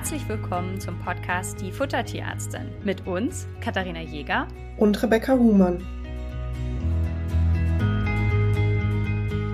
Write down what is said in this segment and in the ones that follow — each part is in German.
Herzlich willkommen zum Podcast Die Futtertierärztin mit uns, Katharina Jäger und Rebecca Huhmann.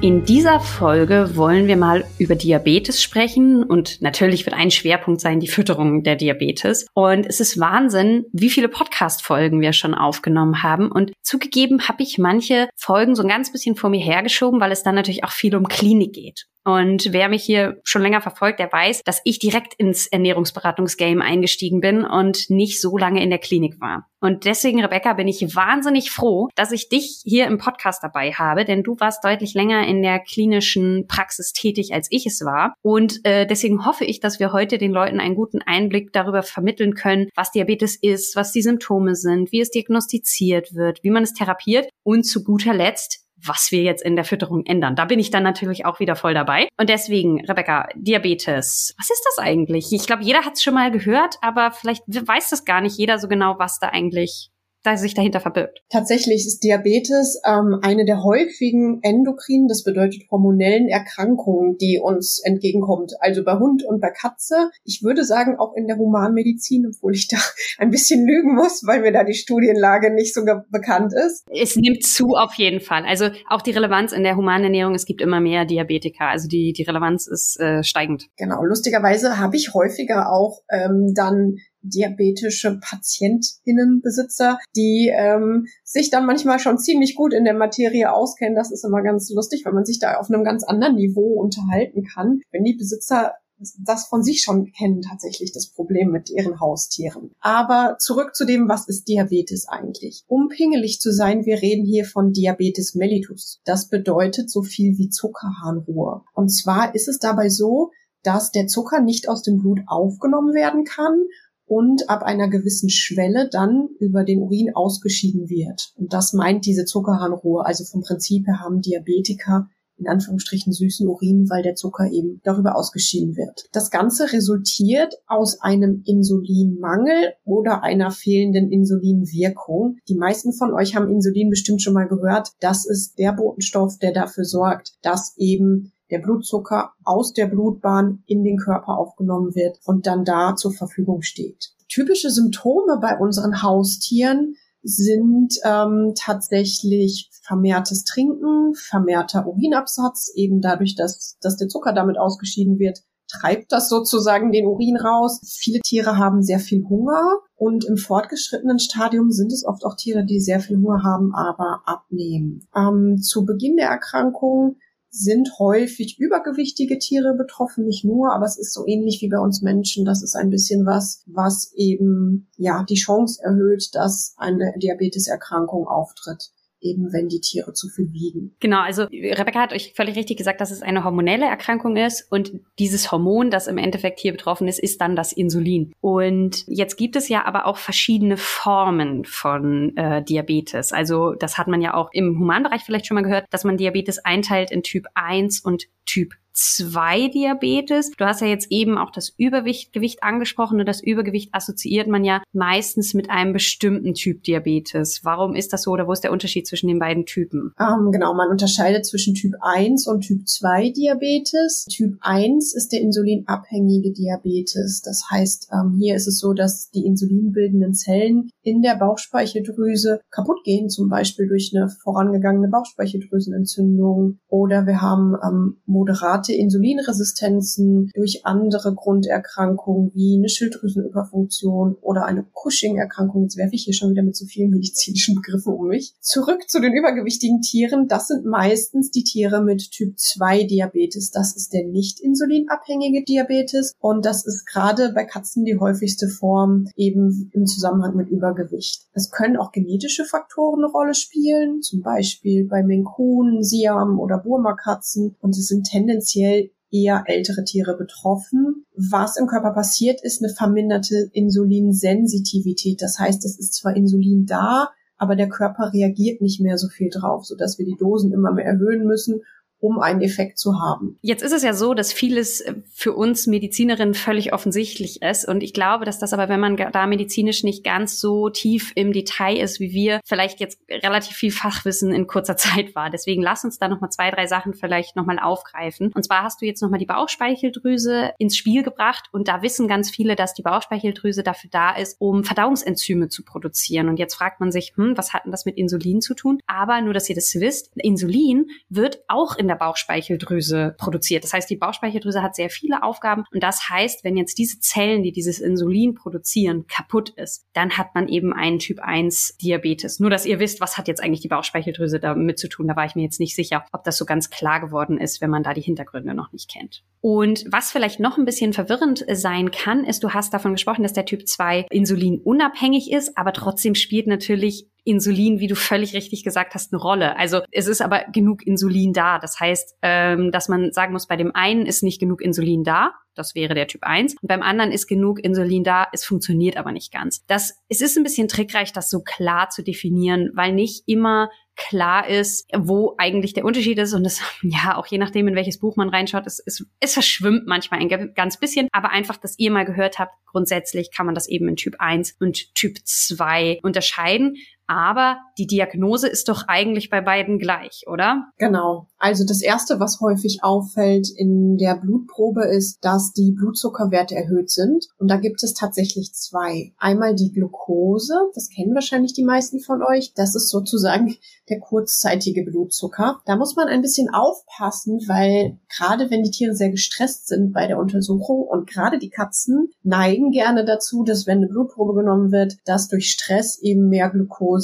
In dieser Folge wollen wir mal über Diabetes sprechen und natürlich wird ein Schwerpunkt sein die Fütterung der Diabetes. Und es ist Wahnsinn, wie viele Podcast-Folgen wir schon aufgenommen haben. Und zugegeben habe ich manche Folgen so ein ganz bisschen vor mir hergeschoben, weil es dann natürlich auch viel um Klinik geht. Und wer mich hier schon länger verfolgt, der weiß, dass ich direkt ins Ernährungsberatungsgame eingestiegen bin und nicht so lange in der Klinik war. Und deswegen, Rebecca, bin ich wahnsinnig froh, dass ich dich hier im Podcast dabei habe, denn du warst deutlich länger in der klinischen Praxis tätig, als ich es war. Und äh, deswegen hoffe ich, dass wir heute den Leuten einen guten Einblick darüber vermitteln können, was Diabetes ist, was die Symptome sind, wie es diagnostiziert wird, wie man es therapiert und zu guter Letzt, was wir jetzt in der Fütterung ändern. Da bin ich dann natürlich auch wieder voll dabei. Und deswegen, Rebecca, Diabetes. Was ist das eigentlich? Ich glaube, jeder hat es schon mal gehört, aber vielleicht weiß das gar nicht jeder so genau, was da eigentlich da sich dahinter verbirgt. Tatsächlich ist Diabetes ähm, eine der häufigen endokrinen, das bedeutet hormonellen Erkrankungen, die uns entgegenkommt. Also bei Hund und bei Katze. Ich würde sagen, auch in der Humanmedizin, obwohl ich da ein bisschen lügen muss, weil mir da die Studienlage nicht so bekannt ist. Es nimmt zu auf jeden Fall. Also auch die Relevanz in der Humanernährung, es gibt immer mehr Diabetiker. Also die, die Relevanz ist äh, steigend. Genau. Lustigerweise habe ich häufiger auch ähm, dann diabetische PatientInnenbesitzer, die ähm, sich dann manchmal schon ziemlich gut in der Materie auskennen. Das ist immer ganz lustig, wenn man sich da auf einem ganz anderen Niveau unterhalten kann. Wenn die Besitzer das von sich schon kennen tatsächlich das Problem mit ihren Haustieren. Aber zurück zu dem, was ist Diabetes eigentlich? Um pingelig zu sein, wir reden hier von Diabetes mellitus. Das bedeutet so viel wie Zuckerharnruhe. Und zwar ist es dabei so, dass der Zucker nicht aus dem Blut aufgenommen werden kann und ab einer gewissen Schwelle dann über den Urin ausgeschieden wird. Und das meint diese Zuckerharnruhe. Also vom Prinzip her haben Diabetiker in Anführungsstrichen süßen Urin, weil der Zucker eben darüber ausgeschieden wird. Das Ganze resultiert aus einem Insulinmangel oder einer fehlenden Insulinwirkung. Die meisten von euch haben Insulin bestimmt schon mal gehört. Das ist der Botenstoff, der dafür sorgt, dass eben der Blutzucker aus der Blutbahn in den Körper aufgenommen wird und dann da zur Verfügung steht. Typische Symptome bei unseren Haustieren sind ähm, tatsächlich vermehrtes Trinken, vermehrter Urinabsatz, eben dadurch, dass, dass der Zucker damit ausgeschieden wird, treibt das sozusagen den Urin raus. Viele Tiere haben sehr viel Hunger und im fortgeschrittenen Stadium sind es oft auch Tiere, die sehr viel Hunger haben, aber abnehmen. Ähm, zu Beginn der Erkrankung sind häufig übergewichtige Tiere betroffen, nicht nur, aber es ist so ähnlich wie bei uns Menschen. Das ist ein bisschen was, was eben, ja, die Chance erhöht, dass eine Diabeteserkrankung auftritt eben wenn die Tiere zu viel wiegen. Genau, also Rebecca hat euch völlig richtig gesagt, dass es eine hormonelle Erkrankung ist und dieses Hormon, das im Endeffekt hier betroffen ist, ist dann das Insulin. Und jetzt gibt es ja aber auch verschiedene Formen von äh, Diabetes. Also das hat man ja auch im Humanbereich vielleicht schon mal gehört, dass man Diabetes einteilt in Typ 1 und Typ 2 Diabetes. Du hast ja jetzt eben auch das Übergewicht Gewicht angesprochen und das Übergewicht assoziiert man ja meistens mit einem bestimmten Typ Diabetes. Warum ist das so oder wo ist der Unterschied zwischen den beiden Typen? Ähm, genau, man unterscheidet zwischen Typ 1 und Typ 2 Diabetes. Typ 1 ist der insulinabhängige Diabetes. Das heißt, ähm, hier ist es so, dass die insulinbildenden Zellen in der Bauchspeicheldrüse kaputt gehen, zum Beispiel durch eine vorangegangene Bauchspeicheldrüsenentzündung oder wir haben ähm, moderate Insulinresistenzen durch andere Grunderkrankungen wie eine Schilddrüsenüberfunktion oder eine Cushing-Erkrankung. Jetzt werfe ich hier schon wieder mit so vielen medizinischen Begriffen um mich. Zurück zu den übergewichtigen Tieren. Das sind meistens die Tiere mit Typ 2 Diabetes. Das ist der nicht insulinabhängige Diabetes und das ist gerade bei Katzen die häufigste Form eben im Zusammenhang mit Übergewicht. Es können auch genetische Faktoren eine Rolle spielen, zum Beispiel bei Menkun, Siam oder Burma-Katzen und es sind tendenziell eher ältere Tiere betroffen. Was im Körper passiert, ist eine verminderte Insulinsensitivität. Das heißt, es ist zwar Insulin da, aber der Körper reagiert nicht mehr so viel drauf, sodass wir die Dosen immer mehr erhöhen müssen um einen Effekt zu haben. Jetzt ist es ja so, dass vieles für uns Medizinerinnen völlig offensichtlich ist. Und ich glaube, dass das aber, wenn man da medizinisch nicht ganz so tief im Detail ist, wie wir, vielleicht jetzt relativ viel Fachwissen in kurzer Zeit war. Deswegen lass uns da nochmal zwei, drei Sachen vielleicht nochmal aufgreifen. Und zwar hast du jetzt nochmal die Bauchspeicheldrüse ins Spiel gebracht. Und da wissen ganz viele, dass die Bauchspeicheldrüse dafür da ist, um Verdauungsenzyme zu produzieren. Und jetzt fragt man sich, hm, was hat denn das mit Insulin zu tun? Aber nur, dass ihr das wisst, Insulin wird auch in in der Bauchspeicheldrüse produziert. Das heißt, die Bauchspeicheldrüse hat sehr viele Aufgaben und das heißt, wenn jetzt diese Zellen, die dieses Insulin produzieren, kaputt ist, dann hat man eben einen Typ 1 Diabetes. Nur, dass ihr wisst, was hat jetzt eigentlich die Bauchspeicheldrüse damit zu tun. Da war ich mir jetzt nicht sicher, ob das so ganz klar geworden ist, wenn man da die Hintergründe noch nicht kennt. Und was vielleicht noch ein bisschen verwirrend sein kann, ist, du hast davon gesprochen, dass der Typ 2 insulinunabhängig ist, aber trotzdem spielt natürlich Insulin, wie du völlig richtig gesagt hast, eine Rolle. Also es ist aber genug Insulin da. Das heißt, ähm, dass man sagen muss, bei dem einen ist nicht genug Insulin da. Das wäre der Typ 1. Und beim anderen ist genug Insulin da, es funktioniert aber nicht ganz. Das, es ist ein bisschen trickreich, das so klar zu definieren, weil nicht immer klar ist, wo eigentlich der Unterschied ist. Und das, ja, auch je nachdem, in welches Buch man reinschaut, es, es, es verschwimmt manchmal ein ganz bisschen. Aber einfach, dass ihr mal gehört habt, grundsätzlich kann man das eben in Typ 1 und Typ 2 unterscheiden. Aber die Diagnose ist doch eigentlich bei beiden gleich, oder? Genau. Also das Erste, was häufig auffällt in der Blutprobe, ist, dass die Blutzuckerwerte erhöht sind. Und da gibt es tatsächlich zwei. Einmal die Glucose, das kennen wahrscheinlich die meisten von euch. Das ist sozusagen der kurzzeitige Blutzucker. Da muss man ein bisschen aufpassen, weil gerade wenn die Tiere sehr gestresst sind bei der Untersuchung und gerade die Katzen neigen gerne dazu, dass wenn eine Blutprobe genommen wird, dass durch Stress eben mehr Glucose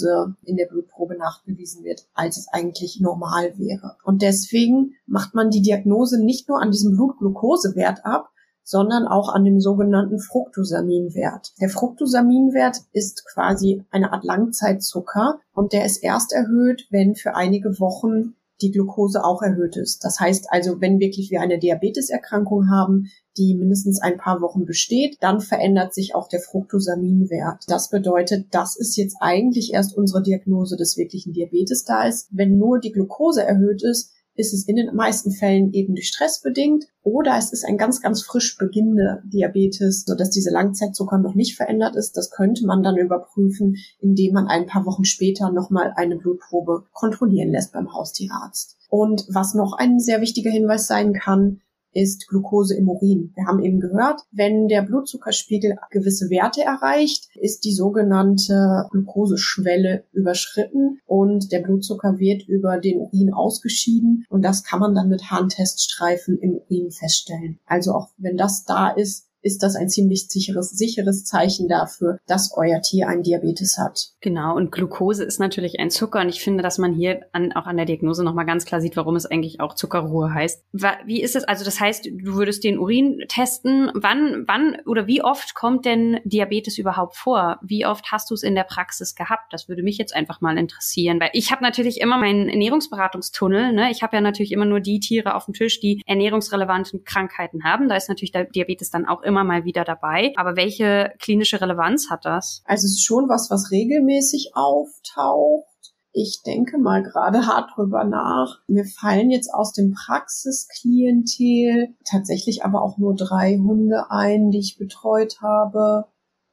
in der Blutprobe nachgewiesen wird, als es eigentlich normal wäre. Und deswegen macht man die Diagnose nicht nur an diesem Blutglukosewert ab, sondern auch an dem sogenannten Fructosaminwert. Der Fructosaminwert ist quasi eine Art Langzeitzucker und der ist erst erhöht, wenn für einige Wochen die Glucose auch erhöht ist. Das heißt also, wenn wirklich wir eine Diabeteserkrankung haben, die mindestens ein paar Wochen besteht, dann verändert sich auch der Fructosaminwert. Das bedeutet, das ist jetzt eigentlich erst unsere Diagnose des wirklichen Diabetes da ist. Wenn nur die Glucose erhöht ist, ist es in den meisten Fällen eben durch Stress bedingt oder es ist ein ganz, ganz frisch beginnender Diabetes, sodass diese Langzeitzucker noch nicht verändert ist. Das könnte man dann überprüfen, indem man ein paar Wochen später nochmal eine Blutprobe kontrollieren lässt beim Haustierarzt. Und was noch ein sehr wichtiger Hinweis sein kann, ist Glucose im Urin. Wir haben eben gehört, wenn der Blutzuckerspiegel gewisse Werte erreicht, ist die sogenannte Glucoseschwelle überschritten und der Blutzucker wird über den Urin ausgeschieden und das kann man dann mit Harnteststreifen im Urin feststellen. Also auch wenn das da ist, ist das ein ziemlich sicheres, sicheres Zeichen dafür, dass euer Tier einen Diabetes hat. Genau, und Glucose ist natürlich ein Zucker und ich finde, dass man hier an, auch an der Diagnose nochmal ganz klar sieht, warum es eigentlich auch Zuckerruhe heißt. Wie ist es, also das heißt, du würdest den Urin testen, wann, wann oder wie oft kommt denn Diabetes überhaupt vor? Wie oft hast du es in der Praxis gehabt? Das würde mich jetzt einfach mal interessieren, weil ich habe natürlich immer meinen Ernährungsberatungstunnel, ne? ich habe ja natürlich immer nur die Tiere auf dem Tisch, die ernährungsrelevanten Krankheiten haben. Da ist natürlich der Diabetes dann auch immer immer mal wieder dabei. Aber welche klinische Relevanz hat das? Also es ist schon was, was regelmäßig auftaucht. Ich denke mal gerade hart drüber nach. Mir fallen jetzt aus dem Praxisklientel tatsächlich aber auch nur drei Hunde ein, die ich betreut habe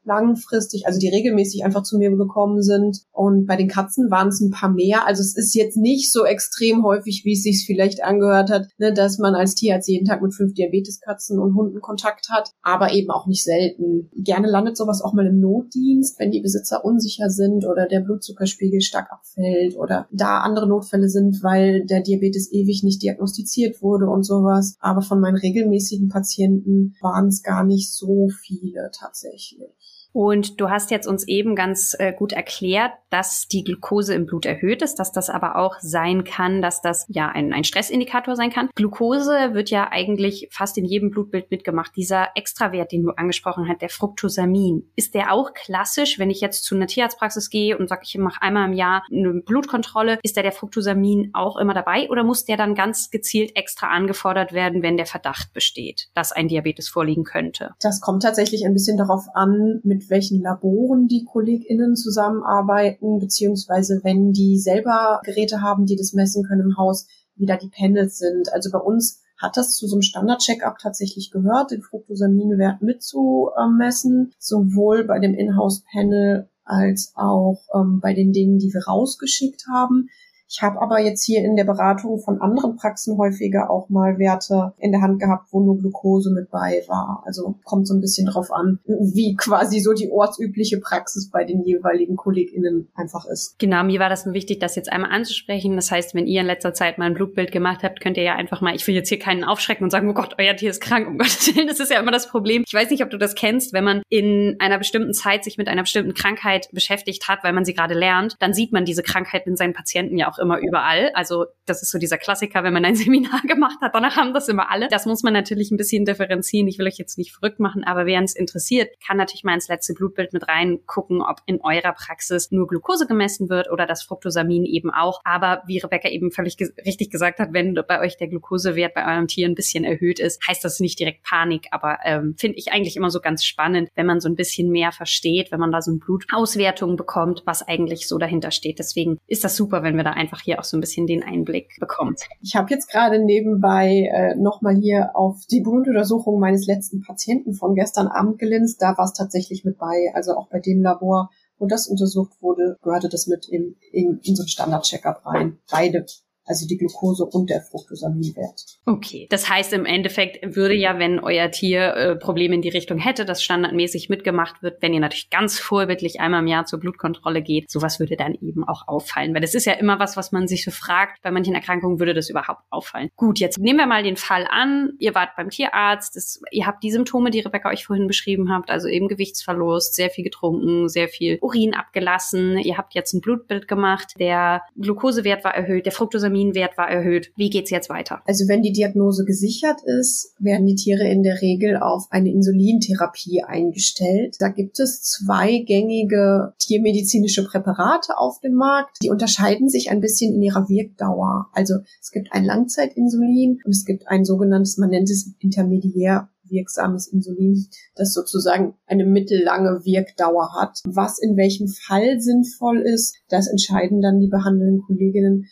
langfristig, also die regelmäßig einfach zu mir gekommen sind. Und bei den Katzen waren es ein paar mehr. Also es ist jetzt nicht so extrem häufig, wie es sich vielleicht angehört hat, ne, dass man als Tierarzt jeden Tag mit fünf Diabeteskatzen und Hunden Kontakt hat, aber eben auch nicht selten. Gerne landet sowas auch mal im Notdienst, wenn die Besitzer unsicher sind oder der Blutzuckerspiegel stark abfällt oder da andere Notfälle sind, weil der Diabetes ewig nicht diagnostiziert wurde und sowas. Aber von meinen regelmäßigen Patienten waren es gar nicht so viele tatsächlich. Und du hast jetzt uns eben ganz äh, gut erklärt, dass die Glucose im Blut erhöht ist, dass das aber auch sein kann, dass das ja ein, ein Stressindikator sein kann. Glucose wird ja eigentlich fast in jedem Blutbild mitgemacht. Dieser Extrawert, den du angesprochen hast, der Fructosamin, ist der auch klassisch, wenn ich jetzt zu einer Tierarztpraxis gehe und sage, ich mache einmal im Jahr eine Blutkontrolle, ist da der Fructosamin auch immer dabei oder muss der dann ganz gezielt extra angefordert werden, wenn der Verdacht besteht, dass ein Diabetes vorliegen könnte? Das kommt tatsächlich ein bisschen darauf an, mit mit welchen Laboren die KollegInnen zusammenarbeiten, beziehungsweise wenn die selber Geräte haben, die das messen können im Haus, wie da die Panels sind. Also bei uns hat das zu so einem Standard-Check-up tatsächlich gehört, den Fructosaminwert mitzumessen, sowohl bei dem Inhouse-Panel als auch ähm, bei den Dingen, die wir rausgeschickt haben. Ich habe aber jetzt hier in der Beratung von anderen Praxen häufiger auch mal Werte in der Hand gehabt, wo nur Glucose mit bei war. Also kommt so ein bisschen drauf an, wie quasi so die ortsübliche Praxis bei den jeweiligen KollegInnen einfach ist. Genau, mir war das wichtig, das jetzt einmal anzusprechen. Das heißt, wenn ihr in letzter Zeit mal ein Blutbild gemacht habt, könnt ihr ja einfach mal, ich will jetzt hier keinen aufschrecken und sagen, oh Gott, euer Tier ist krank, um Gottes Willen. Das ist ja immer das Problem. Ich weiß nicht, ob du das kennst, wenn man in einer bestimmten Zeit sich mit einer bestimmten Krankheit beschäftigt hat, weil man sie gerade lernt, dann sieht man diese Krankheit in seinen Patienten ja auch immer überall. Also das ist so dieser Klassiker, wenn man ein Seminar gemacht hat, danach haben das immer alle. Das muss man natürlich ein bisschen differenzieren. Ich will euch jetzt nicht verrückt machen, aber wer es interessiert, kann natürlich mal ins letzte Blutbild mit reingucken, ob in eurer Praxis nur Glucose gemessen wird oder das Fructosamin eben auch. Aber wie Rebecca eben völlig ge richtig gesagt hat, wenn bei euch der Glukosewert bei eurem Tier ein bisschen erhöht ist, heißt das nicht direkt Panik, aber ähm, finde ich eigentlich immer so ganz spannend, wenn man so ein bisschen mehr versteht, wenn man da so eine Blutauswertung bekommt, was eigentlich so dahinter steht. Deswegen ist das super, wenn wir da einfach hier auch so ein bisschen den Einblick bekommt. Ich habe jetzt gerade nebenbei äh, nochmal hier auf die Blutuntersuchung meines letzten Patienten von gestern Abend gelinst. Da war es tatsächlich mit bei, also auch bei dem Labor, wo das untersucht wurde, gehörte das mit in, in, einen Standard-Checkup rein. Beide also die Glucose und der Fructosaminwert. Okay, das heißt im Endeffekt würde ja, wenn euer Tier äh, Probleme in die Richtung hätte, das standardmäßig mitgemacht wird, wenn ihr natürlich ganz vorbildlich einmal im Jahr zur Blutkontrolle geht, sowas würde dann eben auch auffallen, weil das ist ja immer was, was man sich so fragt, bei manchen Erkrankungen würde das überhaupt auffallen. Gut, jetzt nehmen wir mal den Fall an, ihr wart beim Tierarzt, das, ihr habt die Symptome, die Rebecca euch vorhin beschrieben habt, also eben Gewichtsverlust, sehr viel getrunken, sehr viel Urin abgelassen, ihr habt jetzt ein Blutbild gemacht, der Glukosewert war erhöht, der Fructosamin Histaminwert war erhöht. Wie geht's jetzt weiter? Also wenn die Diagnose gesichert ist, werden die Tiere in der Regel auf eine Insulintherapie eingestellt. Da gibt es zwei gängige tiermedizinische Präparate auf dem Markt. Die unterscheiden sich ein bisschen in ihrer Wirkdauer. Also es gibt ein Langzeitinsulin und es gibt ein sogenanntes, man nennt es intermediär wirksames Insulin, das sozusagen eine mittellange Wirkdauer hat. Was in welchem Fall sinnvoll ist, das entscheiden dann die behandelnden Kolleginnen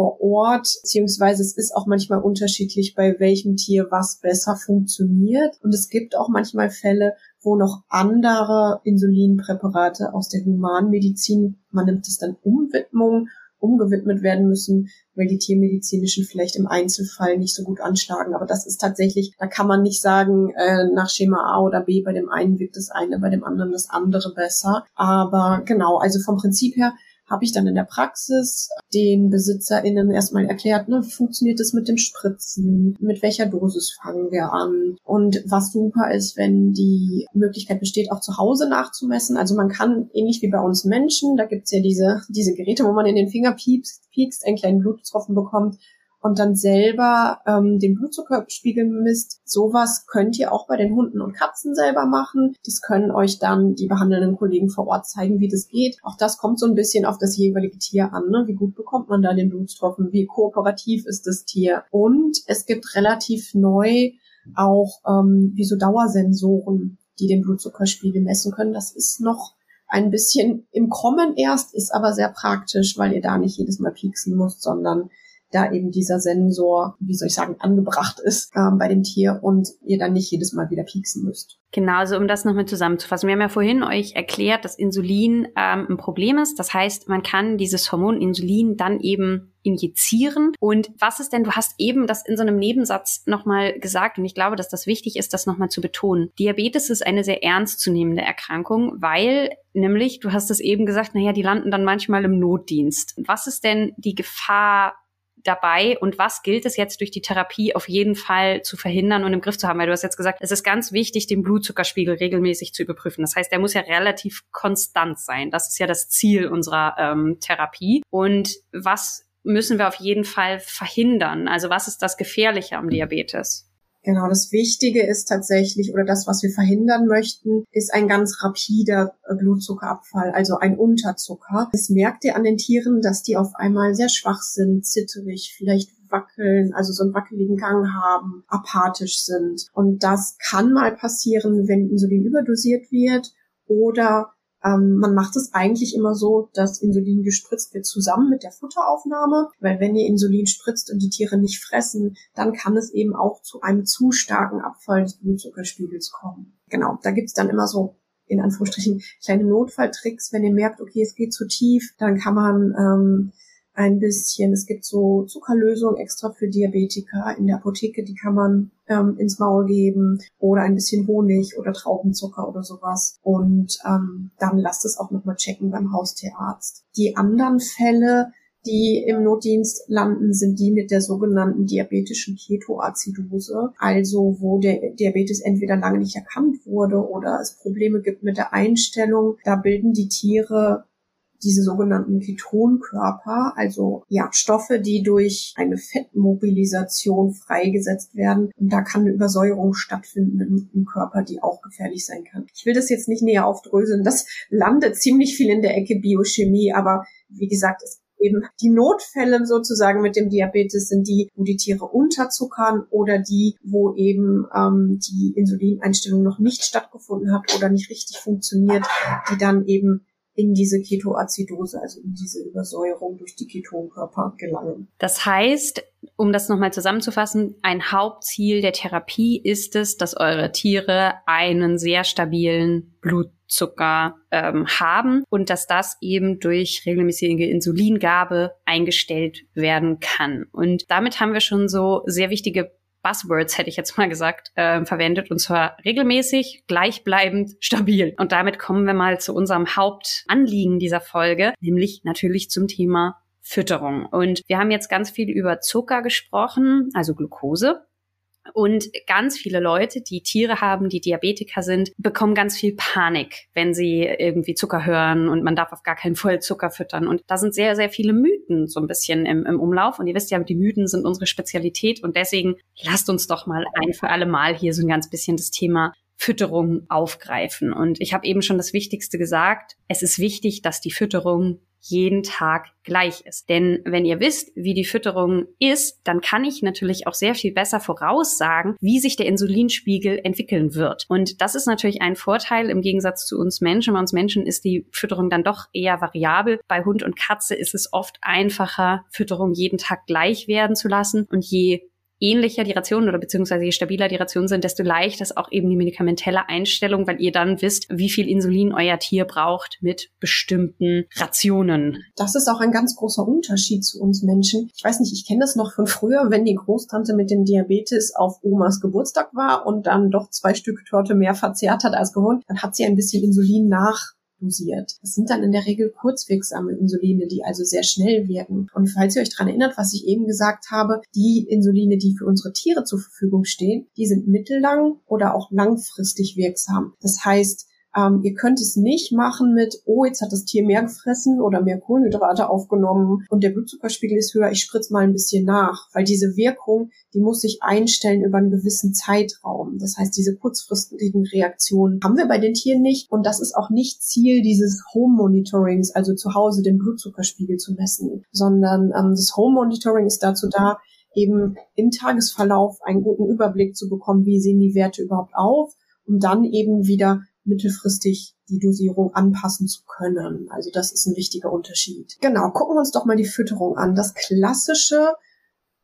vor Ort, beziehungsweise es ist auch manchmal unterschiedlich, bei welchem Tier was besser funktioniert. Und es gibt auch manchmal Fälle, wo noch andere Insulinpräparate aus der Humanmedizin, man nimmt es dann Umwidmung, umgewidmet werden müssen, weil die tiermedizinischen vielleicht im Einzelfall nicht so gut anschlagen. Aber das ist tatsächlich, da kann man nicht sagen, äh, nach Schema A oder B, bei dem einen wirkt das eine, bei dem anderen das andere besser. Aber genau, also vom Prinzip her habe ich dann in der Praxis den BesitzerInnen erstmal erklärt, ne, funktioniert das mit dem Spritzen, mit welcher Dosis fangen wir an und was super ist, wenn die Möglichkeit besteht, auch zu Hause nachzumessen. Also man kann ähnlich wie bei uns Menschen, da gibt's ja diese, diese Geräte, wo man in den Finger piekst, piekst einen kleinen Bluttropfen bekommt und dann selber ähm, den Blutzuckerspiegel misst. Sowas könnt ihr auch bei den Hunden und Katzen selber machen. Das können euch dann die behandelnden Kollegen vor Ort zeigen, wie das geht. Auch das kommt so ein bisschen auf das jeweilige Tier an. Ne? Wie gut bekommt man da den Blutstropfen? Wie kooperativ ist das Tier? Und es gibt relativ neu auch ähm, wie so Dauersensoren, die den Blutzuckerspiegel messen können. Das ist noch ein bisschen im Kommen erst, ist aber sehr praktisch, weil ihr da nicht jedes Mal pieksen müsst, sondern da eben dieser Sensor, wie soll ich sagen, angebracht ist ähm, bei dem Tier und ihr dann nicht jedes Mal wieder pieksen müsst. Genau, also um das nochmal zusammenzufassen. Wir haben ja vorhin euch erklärt, dass Insulin ähm, ein Problem ist. Das heißt, man kann dieses Hormon Insulin dann eben injizieren. Und was ist denn, du hast eben das in so einem Nebensatz nochmal gesagt und ich glaube, dass das wichtig ist, das nochmal zu betonen. Diabetes ist eine sehr ernstzunehmende Erkrankung, weil nämlich, du hast es eben gesagt, naja, die landen dann manchmal im Notdienst. Was ist denn die Gefahr dabei und was gilt es jetzt durch die Therapie auf jeden Fall zu verhindern und im Griff zu haben? Weil du hast jetzt gesagt, es ist ganz wichtig, den Blutzuckerspiegel regelmäßig zu überprüfen. Das heißt, der muss ja relativ konstant sein. Das ist ja das Ziel unserer ähm, Therapie. Und was müssen wir auf jeden Fall verhindern? Also was ist das Gefährliche am Diabetes? Genau, das Wichtige ist tatsächlich, oder das, was wir verhindern möchten, ist ein ganz rapider äh, Blutzuckerabfall, also ein Unterzucker. Das merkt ihr an den Tieren, dass die auf einmal sehr schwach sind, zitterig, vielleicht wackeln, also so einen wackeligen Gang haben, apathisch sind. Und das kann mal passieren, wenn Insulin überdosiert wird oder Ähm, man macht es eigentlich immer so, dass Insulin gespritzt wird zusammen mit der Futteraufnahme, weil wenn ihr Insulin spritzt und die Tiere nicht fressen, dann kann es eben auch zu einem zu starken Abfall des Blutzuckerspiegels kommen. Genau, da gibt's dann immer so in Anführungsstrichen kleine Notfalltricks, wenn ihr merkt, okay, es geht zu tief, dann kann man ähm, ein bisschen, es gibt so Zuckerlösungen extra für Diabetiker in der Apotheke, die kann man ähm, ins Maul geben oder ein bisschen Honig oder Traubenzucker oder sowas. Und ähm, dann lasst es auch nochmal checken beim Haustierarzt. Die anderen Fälle, die im Notdienst landen, sind die mit der sogenannten diabetischen Ketoazidose, also wo der Diabetes entweder lange nicht erkannt wurde oder es Probleme gibt mit der Einstellung. Da bilden die Tiere diese sogenannten Ketonkörper, also ja, Stoffe, die durch eine Fettmobilisation freigesetzt werden. Und da kann eine Übersäuerung stattfinden im, im, Körper, die auch gefährlich sein kann. Ich will das jetzt nicht näher aufdröseln. Das landet ziemlich viel in der Ecke Biochemie, aber wie gesagt, es eben die Notfälle sozusagen mit dem Diabetes sind die, wo die Tiere unterzuckern oder die, wo eben ähm, die Insulineinstellung noch nicht stattgefunden hat oder nicht richtig funktioniert, die dann eben in diese Ketoazidose, also in diese Übersäuerung durch die Ketonkörper gelangen. Das heißt, um das nochmal zusammenzufassen, ein Hauptziel der Therapie ist es, dass eure Tiere einen sehr stabilen Blutzucker ähm, haben und dass das eben durch regelmäßige Insulingabe eingestellt werden kann. Und damit haben wir schon so sehr wichtige Buzzwords, hätte ich jetzt mal gesagt, äh, verwendet und zwar regelmäßig, gleichbleibend, stabil. Und damit kommen wir mal zu unserem Hauptanliegen dieser Folge, nämlich natürlich zum Thema Fütterung. Und wir haben jetzt ganz viel über Zucker gesprochen, also Glucose. Und ganz viele Leute, die Tiere haben, die Diabetiker sind, bekommen ganz viel Panik, wenn sie irgendwie Zucker hören und man darf auf gar keinen Fall Zucker füttern. Und da sind sehr, sehr viele Mythen so ein bisschen im, im Umlauf. Und ihr wisst ja, die Mythen sind unsere Spezialität. Und deswegen lasst uns doch mal ein für alle Mal hier so ein ganz bisschen das Thema Fütterung aufgreifen. Und ich habe eben schon das Wichtigste gesagt. Es ist wichtig, dass die Fütterung jeden Tag gleich ist. Denn wenn ihr wisst, wie die Fütterung ist, dann kann ich natürlich auch sehr viel besser voraussagen, wie sich der Insulinspiegel entwickeln wird. Und das ist natürlich ein Vorteil im Gegensatz zu uns Menschen. Bei uns Menschen ist die Fütterung dann doch eher variabel. Bei Hund und Katze ist es oft einfacher, Fütterung jeden Tag gleich werden zu lassen. Und je ähnlicher die Rationen oder beziehungsweise je stabiler die Rationen sind, desto leichter ist auch eben die medikamentelle Einstellung, weil ihr dann wisst, wie viel Insulin euer Tier braucht mit bestimmten Rationen. Das ist auch ein ganz großer Unterschied zu uns Menschen. Ich weiß nicht, ich kenne das noch von früher, wenn die Großtante mit dem Diabetes auf Omas Geburtstag war und dann doch zwei Stück Torte mehr verzehrt hat als gewohnt, dann hat sie ein bisschen Insulin nach dosiert. Das sind dann in der Regel kurzwirksame Insuline, die also sehr schnell wirken. Und falls ihr euch daran erinnert, was ich eben gesagt habe, die Insuline, die für unsere Tiere zur Verfügung stehen, die sind mittellang oder auch langfristig wirksam. Das heißt, ähm, ihr könnt es nicht machen mit, oh, jetzt hat das Tier mehr gefressen oder mehr Kohlenhydrate aufgenommen und der Blutzuckerspiegel ist höher, ich spritze mal ein bisschen nach. Weil diese Wirkung, die muss sich einstellen über einen gewissen Zeitraum. Das heißt, diese kurzfristigen Reaktionen haben wir bei den Tieren nicht und das ist auch nicht Ziel dieses Home Monitorings, also zu Hause den Blutzuckerspiegel zu messen, sondern ähm, das Home Monitoring ist dazu da, eben im Tagesverlauf einen guten Überblick zu bekommen, wie sehen die Werte überhaupt auf, um dann eben wieder mittelfristig die Dosierung anpassen zu können. Also das ist ein wichtiger Unterschied. Genau, gucken wir uns doch mal die Fütterung an. Das Klassische,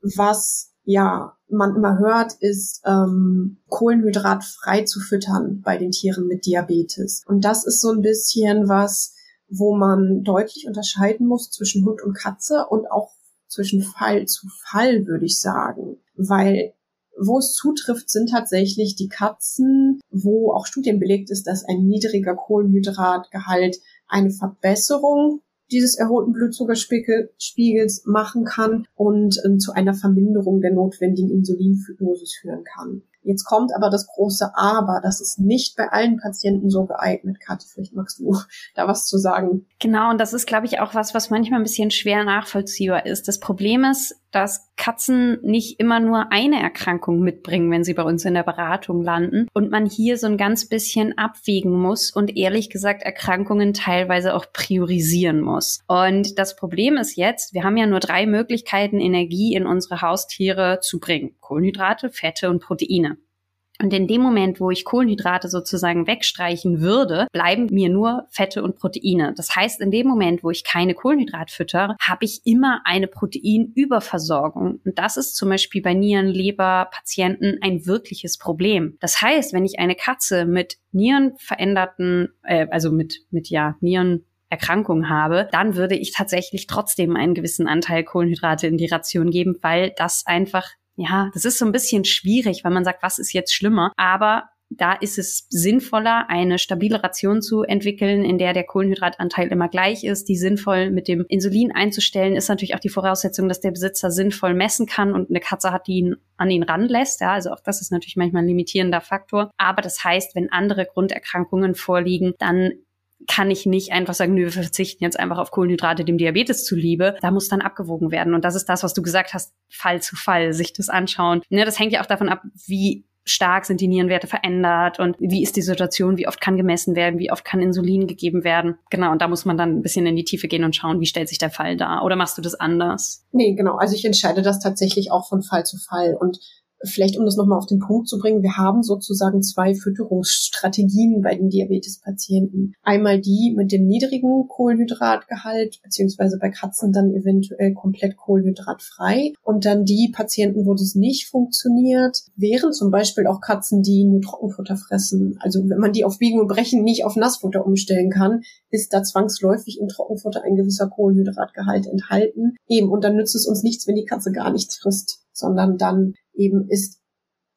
was ja man immer hört, ist ähm, Kohlenhydrat frei zu füttern bei den Tieren mit Diabetes. Und das ist so ein bisschen was, wo man deutlich unterscheiden muss zwischen Hund und Katze und auch zwischen Fall zu Fall, würde ich sagen. Weil wo es zutrifft, sind tatsächlich die Katzen, wo auch Studien belegt ist, dass ein niedriger Kohlenhydratgehalt eine Verbesserung dieses erholten Blutzuckerspiegels machen kann und äh, zu einer Verminderung der notwendigen Insulindosis führen kann. Jetzt kommt aber das große Aber. Das ist nicht bei allen Patienten so geeignet. Kathi, vielleicht magst du da was zu sagen. Genau, und das ist, glaube ich, auch was, was manchmal ein bisschen schwer nachvollziehbar ist. Das Problem ist, dass Katzen nicht immer nur eine Erkrankung mitbringen, wenn sie bei uns in der Beratung landen und man hier so ein ganz bisschen abwägen muss und ehrlich gesagt Erkrankungen teilweise auch priorisieren muss. Und das Problem ist jetzt, wir haben ja nur drei Möglichkeiten, Energie in unsere Haustiere zu bringen. Kohlenhydrate, Fette und Proteine. Und in dem Moment, wo ich Kohlenhydrate sozusagen wegstreichen würde, bleiben mir nur Fette und Proteine. Das heißt, in dem Moment, wo ich keine Kohlenhydrate fütter, habe ich immer eine Proteinüberversorgung. Und das ist zum Beispiel bei Nieren, Leber, Patienten ein wirkliches Problem. Das heißt, wenn ich eine Katze mit Nierenveränderten, äh, also mit, mit ja, Nieren Erkrankung habe, dann würde ich tatsächlich trotzdem einen gewissen Anteil Kohlenhydrate in die Ration geben, weil das einfach ja, das ist so ein bisschen schwierig, weil man sagt, was ist jetzt schlimmer? Aber da ist es sinnvoller, eine stabile Ration zu entwickeln, in der der Kohlenhydratanteil immer gleich ist, die sinnvoll mit dem Insulin einzustellen, ist natürlich auch die Voraussetzung, dass der Besitzer sinnvoll messen kann und eine Katze hat, die ihn an ihn ranlässt. Ja, also auch das ist natürlich manchmal ein limitierender Faktor. Aber das heißt, wenn andere Grunderkrankungen vorliegen, dann kann ich nicht einfach sagen, wir verzichten jetzt einfach auf Kohlenhydrate dem Diabetes zuliebe. Da muss dann abgewogen werden. Und das ist das, was du gesagt hast, Fall zu Fall, sich das anschauen. Ne, das hängt ja auch davon ab, wie stark sind die Nierenwerte verändert und wie ist die Situation, wie oft kann gemessen werden, wie oft kann Insulin gegeben werden. Genau, und da muss man dann ein bisschen in die Tiefe gehen und schauen, wie stellt sich der Fall dar. Oder machst du das anders? Nee, genau. Also ich entscheide das tatsächlich auch von Fall zu Fall. Und Vielleicht, um das nochmal auf den Punkt zu bringen, wir haben sozusagen zwei Fütterungsstrategien bei den Diabetespatienten. Einmal die mit dem niedrigen Kohlenhydratgehalt, beziehungsweise bei Katzen dann eventuell komplett kohlenhydratfrei. Und dann die Patienten, wo das nicht funktioniert, wären zum Beispiel auch Katzen, die nur Trockenfutter fressen. Also wenn man die auf Biegen und Brechen nicht auf Nassfutter umstellen kann, ist da zwangsläufig im Trockenfutter ein gewisser Kohlenhydratgehalt enthalten. Eben, und dann nützt es uns nichts, wenn die Katze gar nichts frisst sondern dann eben ist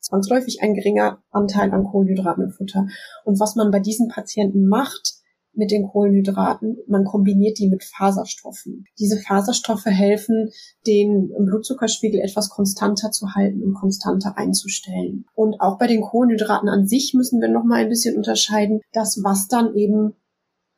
zwangsläufig ein geringer Anteil an Kohlenhydraten im Futter. Und was man bei diesen Patienten macht mit den Kohlenhydraten, man kombiniert die mit Faserstoffen. Diese Faserstoffe helfen, den Blutzuckerspiegel etwas konstanter zu halten und konstanter einzustellen. Und auch bei den Kohlenhydraten an sich müssen wir noch mal ein bisschen unterscheiden, das was dann eben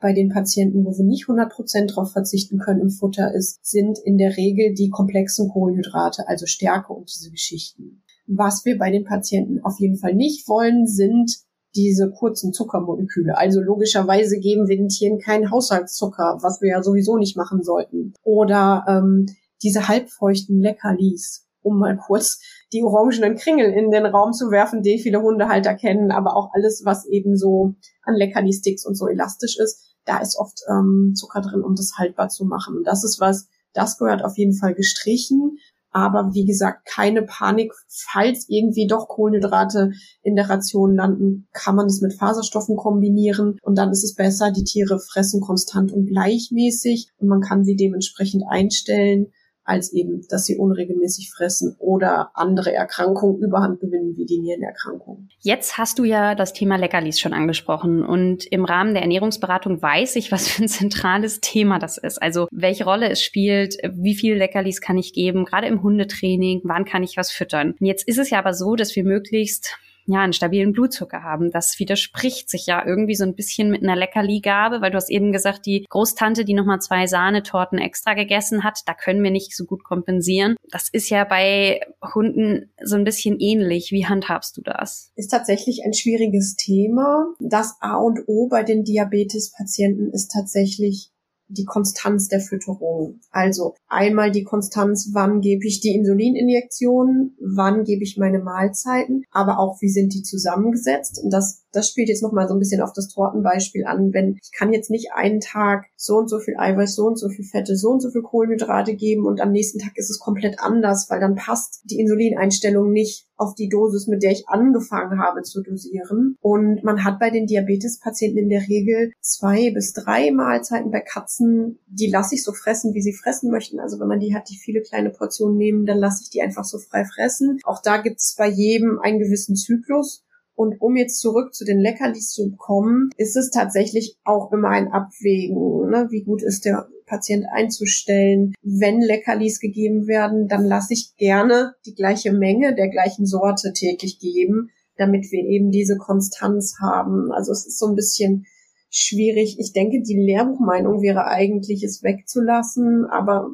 bei den Patienten, wo wir nicht 100% darauf verzichten können im Futter ist, sind in der Regel die komplexen Kohlenhydrate, also Stärke und diese Geschichten. Was wir bei den Patienten auf jeden Fall nicht wollen, sind diese kurzen Zuckermoleküle. Also logischerweise geben wir den Tieren keinen Haushaltszucker, was wir ja sowieso nicht machen sollten. Oder ähm, diese halbfeuchten Leckerlis, um mal kurz die orangenen Kringel in den Raum zu werfen, die viele Hundehalter kennen, aber auch alles, was eben so an Leckerli-Sticks und so elastisch ist da ist oft ähm, Zucker drin, um das haltbar zu machen. Und das ist was, das gehört auf jeden Fall gestrichen. Aber wie gesagt, keine Panik. Falls irgendwie doch Kohlenhydrate in der Ration landen, kann man es mit Faserstoffen kombinieren und dann ist es besser. Die Tiere fressen konstant und gleichmäßig und man kann sie dementsprechend einstellen als eben, dass sie unregelmäßig fressen oder andere Erkrankungen überhand gewinnen, wie die Nierenerkrankung. Jetzt hast du ja das Thema Leckerlis schon angesprochen und im Rahmen der Ernährungsberatung weiß ich, was für ein zentrales Thema das ist. Also welche Rolle es spielt, wie viel Leckerlis kann ich geben, gerade im Hundetraining, wann kann ich was füttern. Jetzt ist es ja aber so, dass wir möglichst ja, einen stabilen Blutzucker haben. Das widerspricht sich ja irgendwie so ein bisschen mit einer Leckerligabe, weil du hast eben gesagt, die Großtante, die nochmal zwei Sahnetorten extra gegessen hat, da können wir nicht so gut kompensieren. Das ist ja bei Hunden so ein bisschen ähnlich. Wie handhabst du das? Ist tatsächlich ein schwieriges Thema. Das A und O bei den Diabetespatienten ist tatsächlich die Konstanz der Fütterung. Also einmal die Konstanz, wann gebe ich die Insulininjektion, wann gebe ich meine Mahlzeiten, aber auch wie sind die zusammengesetzt. Und das das spielt jetzt nochmal so ein bisschen auf das Tortenbeispiel an, wenn ich kann jetzt nicht einen Tag so und so viel Eiweiß, so und so viel Fette, so und so viel Kohlenhydrate geben und am nächsten Tag ist es komplett anders, weil dann passt die Insulineinstellung nicht auf die Dosis, mit der ich angefangen habe zu dosieren. Und man hat bei den Diabetespatienten in der Regel zwei bis drei Mahlzeiten bei Katzen. Die lasse ich so fressen, wie sie fressen möchten. Also wenn man die hat, die viele kleine Portionen nehmen, dann lasse ich die einfach so frei fressen. Auch da gibt es bei jedem einen gewissen Zyklus. Und um jetzt zurück zu den Leckerlis zu kommen, ist es tatsächlich auch immer ein Abwägen. Ne? Wie gut ist der Patient einzustellen? Wenn Leckerlis gegeben werden, dann lasse ich gerne die gleiche Menge der gleichen Sorte täglich geben, damit wir eben diese Konstanz haben. Also es ist so ein bisschen schwierig. Ich denke, die Lehrbuchmeinung wäre eigentlich, es wegzulassen, aber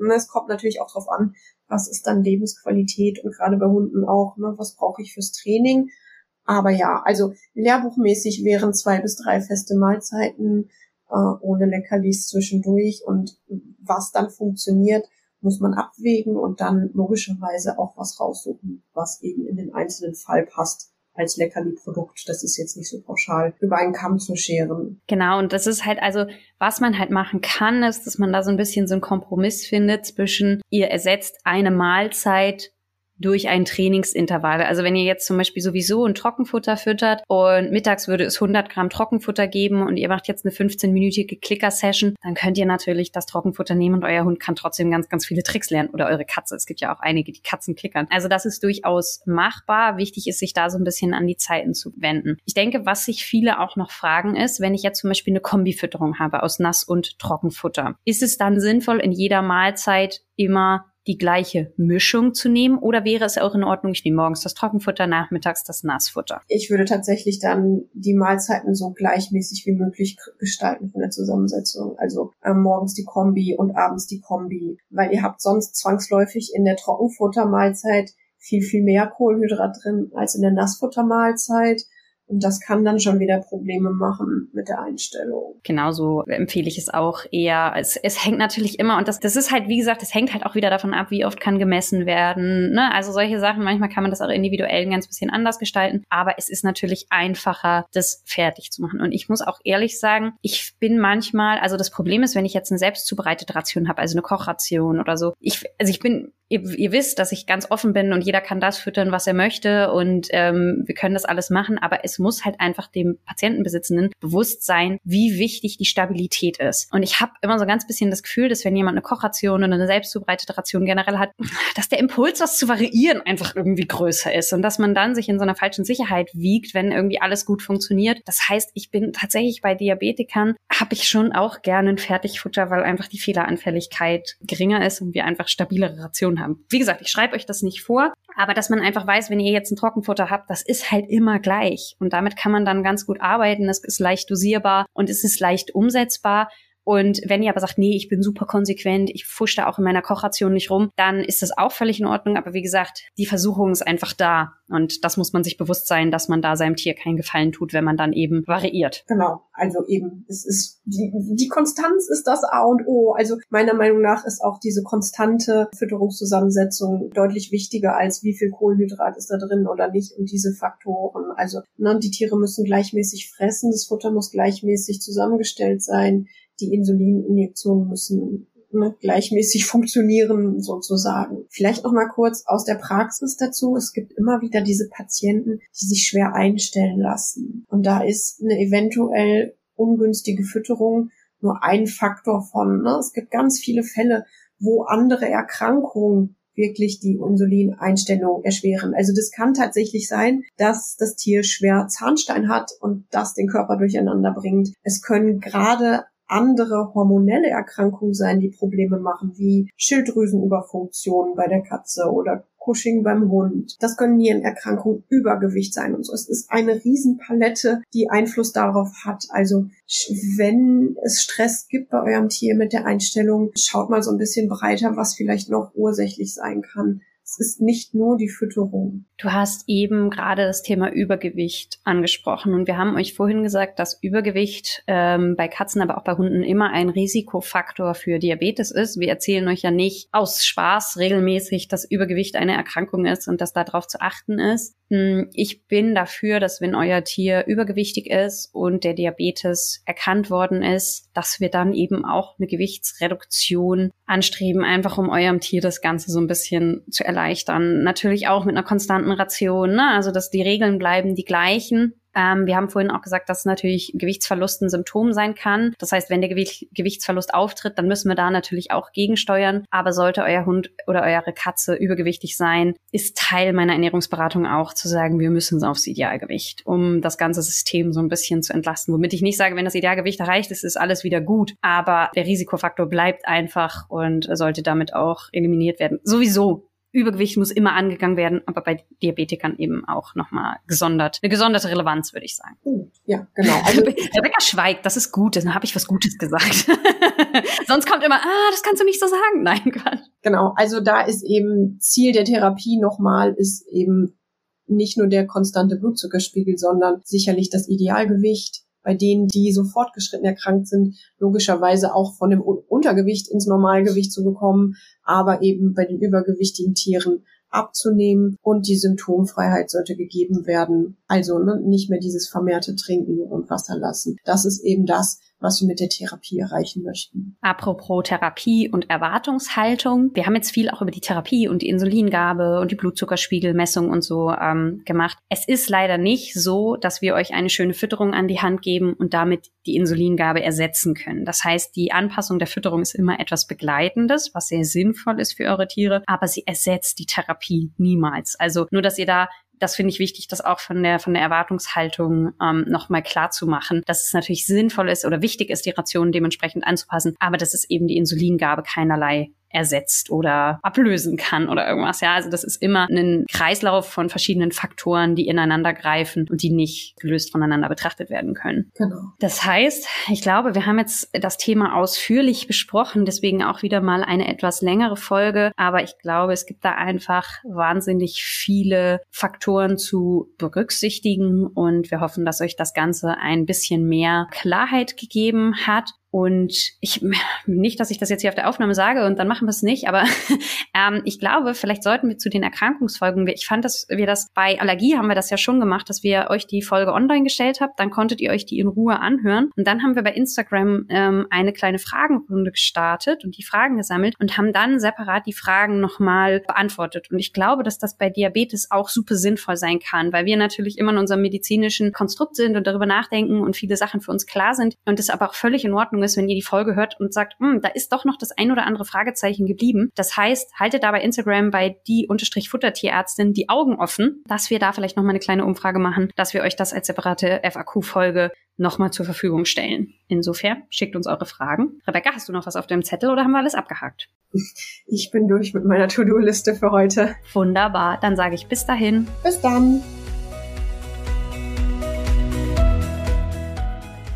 ne, es kommt natürlich auch darauf an, was ist dann Lebensqualität und gerade bei Hunden auch, ne, was brauche ich fürs Training aber ja, also lehrbuchmäßig wären zwei bis drei feste Mahlzeiten äh, ohne Leckerlis zwischendurch und was dann funktioniert, muss man abwägen und dann logischerweise auch was raussuchen, was eben in den einzelnen Fall passt als Leckerli-Produkt. Das ist jetzt nicht so pauschal über einen Kamm zu scheren. Genau, und das ist halt also, was man halt machen kann, ist, dass man da so ein bisschen so einen Kompromiss findet zwischen, ihr ersetzt eine Mahlzeit durch ein Trainingsintervall. Also wenn ihr jetzt zum Beispiel sowieso ein Trockenfutter füttert und mittags würde es 100 Gramm Trockenfutter geben und ihr macht jetzt eine 15-minütige Clicker-Session, dann könnt ihr natürlich das Trockenfutter nehmen und euer Hund kann trotzdem ganz, ganz viele Tricks lernen oder eure Katze. Es gibt ja auch einige, die Katzen klickern. Also das ist durchaus machbar. Wichtig ist, sich da so ein bisschen an die Zeiten zu wenden. Ich denke, was sich viele auch noch fragen ist, wenn ich jetzt zum Beispiel eine Kombifütterung habe aus Nass- und Trockenfutter, ist es dann sinnvoll, in jeder Mahlzeit immer die gleiche Mischung zu nehmen oder wäre es auch in Ordnung, ich nehme morgens das Trockenfutter, nachmittags das Nassfutter? Ich würde tatsächlich dann die Mahlzeiten so gleichmäßig wie möglich gestalten von der Zusammensetzung. Also äh, morgens die Kombi und abends die Kombi, weil ihr habt sonst zwangsläufig in der Trockenfuttermahlzeit viel, viel mehr Kohlenhydrat drin als in der Nassfuttermahlzeit. Und das kann dann schon wieder Probleme machen mit der Einstellung. Genauso empfehle ich es auch eher. Es, es hängt natürlich immer, und das, das ist halt, wie gesagt, es hängt halt auch wieder davon ab, wie oft kann gemessen werden. Ne? Also solche Sachen, manchmal kann man das auch individuell ein ganz bisschen anders gestalten, aber es ist natürlich einfacher, das fertig zu machen. Und ich muss auch ehrlich sagen, ich bin manchmal, also das Problem ist, wenn ich jetzt eine selbst zubereitete Ration habe, also eine Kochration oder so, ich, also ich bin ihr, ihr wisst, dass ich ganz offen bin und jeder kann das füttern, was er möchte und ähm, wir können das alles machen, aber es muss halt einfach dem Patientenbesitzenden bewusst sein, wie wichtig die Stabilität ist. Und ich habe immer so ganz bisschen das Gefühl, dass wenn jemand eine Kochration oder eine selbstzubereitete Ration generell hat, dass der Impuls, das zu variieren, einfach irgendwie größer ist und dass man dann sich in so einer falschen Sicherheit wiegt, wenn irgendwie alles gut funktioniert. Das heißt, ich bin tatsächlich bei Diabetikern, habe ich schon auch gerne ein Fertigfutter, weil einfach die Fehleranfälligkeit geringer ist und wir einfach stabilere Rationen tun haben. Wie gesagt, ich schreibe euch das nicht vor, aber dass man einfach weiß, wenn ihr jetzt ein Trockenfutter habt, das ist halt immer gleich. Und damit kann man dann ganz gut arbeiten. Es ist leicht dosierbar und es ist leicht umsetzbar. Und wenn ihr aber sagt, nee, ich bin super konsequent, ich fusch da auch in meiner Kochration nicht rum, dann ist das auch völlig in Ordnung. Aber wie gesagt, die Versuchung ist einfach da. Und das muss man sich bewusst sein, dass man da seinem Tier keinen Gefallen tut, wenn man dann eben variiert. Genau. Also eben, es ist, die, die Konstanz ist das A und O. Also meiner Meinung nach ist auch diese konstante Fütterungszusammensetzung deutlich wichtiger als wie viel Kohlenhydrat ist da drin oder nicht und diese Faktoren. Also, ne, die Tiere müssen gleichmäßig fressen, das Futter muss gleichmäßig zusammengestellt sein die Insulininjektionen müssen ne, gleichmäßig funktionieren sozusagen. Vielleicht noch mal kurz aus der Praxis dazu. Es gibt immer wieder diese Patienten, die sich schwer einstellen lassen. Und da ist eine eventuell ungünstige Fütterung nur ein Faktor von. Ne? Es gibt ganz viele Fälle, wo andere Erkrankungen wirklich die Insulineinstellung erschweren. Also das kann tatsächlich sein, dass das Tier schwer Zahnstein hat und das den Körper durcheinander bringt. Es können gerade andere hormonelle Erkrankungen sein, die Probleme machen, wie Schilddrüsenüberfunktion bei der Katze oder Cushing beim Hund. Das können Nierenerkrankungen, Übergewicht sein und so. Es ist eine Riesenpalette, die Einfluss darauf hat. Also wenn es Stress gibt bei eurem Tier mit der Einstellung, schaut mal so ein bisschen breiter, was vielleicht noch ursächlich sein kann. Ist nicht nur die Fütterung. Du hast eben gerade das Thema Übergewicht angesprochen und wir haben euch vorhin gesagt, dass Übergewicht ähm, bei Katzen, aber auch bei Hunden immer ein Risikofaktor für Diabetes ist. Wir erzählen euch ja nicht aus Spaß regelmäßig, dass Übergewicht eine Erkrankung ist und dass darauf zu achten ist. Hm, ich bin dafür, dass wenn euer Tier übergewichtig ist und der Diabetes erkannt worden ist, dass wir dann eben auch eine Gewichtsreduktion anstreben, einfach um eurem Tier das Ganze so ein bisschen zu erleichtern. Natürlich auch mit einer konstanten Ration, ne? also dass die Regeln bleiben die gleichen, ähm, wir haben vorhin auch gesagt, dass natürlich Gewichtsverlust ein Symptom sein kann. Das heißt, wenn der Gewicht, Gewichtsverlust auftritt, dann müssen wir da natürlich auch gegensteuern. Aber sollte euer Hund oder eure Katze übergewichtig sein, ist Teil meiner Ernährungsberatung auch zu sagen, wir müssen aufs Idealgewicht, um das ganze System so ein bisschen zu entlasten. Womit ich nicht sage, wenn das Idealgewicht erreicht ist, ist alles wieder gut. Aber der Risikofaktor bleibt einfach und sollte damit auch eliminiert werden. Sowieso Übergewicht muss immer angegangen werden, aber bei Diabetikern eben auch nochmal gesondert, eine gesonderte Relevanz, würde ich sagen. Ja, genau. Also, Rebecca schweigt, das ist gut, dann habe ich was Gutes gesagt. Sonst kommt immer, ah, das kannst du nicht so sagen. Nein, Quatsch. Genau, also da ist eben Ziel der Therapie nochmal, ist eben nicht nur der konstante Blutzuckerspiegel, sondern sicherlich das Idealgewicht, bei denen, die so fortgeschritten erkrankt sind, logischerweise auch von dem Untergewicht ins Normalgewicht zu bekommen, aber eben bei den übergewichtigen Tieren abzunehmen und die Symptomfreiheit sollte gegeben werden. Also ne, nicht mehr dieses vermehrte Trinken und Wasser lassen. Das ist eben das, was wir mit der Therapie erreichen möchten. Apropos Therapie und Erwartungshaltung. Wir haben jetzt viel auch über die Therapie und die Insulingabe und die Blutzuckerspiegelmessung und so ähm, gemacht. Es ist leider nicht so, dass wir euch eine schöne Fütterung an die Hand geben und damit die Insulingabe ersetzen können. Das heißt, die Anpassung der Fütterung ist immer etwas Begleitendes, was sehr sinnvoll ist für eure Tiere, aber sie ersetzt die Therapie niemals. Also nur, dass ihr da das finde ich wichtig, das auch von der von der Erwartungshaltung ähm, nochmal klar zu machen, dass es natürlich sinnvoll ist oder wichtig ist, die Ration dementsprechend anzupassen, aber dass es eben die Insulingabe keinerlei ersetzt oder ablösen kann oder irgendwas. Ja, also das ist immer ein Kreislauf von verschiedenen Faktoren, die ineinander greifen und die nicht gelöst voneinander betrachtet werden können. Genau. Das heißt, ich glaube, wir haben jetzt das Thema ausführlich besprochen, deswegen auch wieder mal eine etwas längere Folge. Aber ich glaube, es gibt da einfach wahnsinnig viele Faktoren zu berücksichtigen und wir hoffen, dass euch das Ganze ein bisschen mehr Klarheit gegeben hat. Und ich, nicht, dass ich das jetzt hier auf der Aufnahme sage und dann machen wir es nicht, aber ähm, ich glaube, vielleicht sollten wir zu den Erkrankungsfolgen, ich fand, dass wir das bei Allergie haben wir das ja schon gemacht, dass wir euch die Folge online gestellt habt, dann konntet ihr euch die in Ruhe anhören. Und dann haben wir bei Instagram ähm, eine kleine Fragenrunde gestartet und die Fragen gesammelt und haben dann separat die Fragen nochmal beantwortet. Und ich glaube, dass das bei Diabetes auch super sinnvoll sein kann, weil wir natürlich immer in unserem medizinischen Konstrukt sind und darüber nachdenken und viele Sachen für uns klar sind und es aber auch völlig in Ordnung ist, wenn ihr die Folge hört und sagt, hm, da ist doch noch das ein oder andere Fragezeichen geblieben. Das heißt, haltet da bei Instagram bei die unterstrich Futtertierärztin die Augen offen, dass wir da vielleicht noch mal eine kleine Umfrage machen, dass wir euch das als separate FAQ-Folge nochmal zur Verfügung stellen. Insofern schickt uns eure Fragen. Rebecca, hast du noch was auf deinem Zettel oder haben wir alles abgehakt? Ich bin durch mit meiner To-Do-Liste für heute. Wunderbar, dann sage ich bis dahin. Bis dann.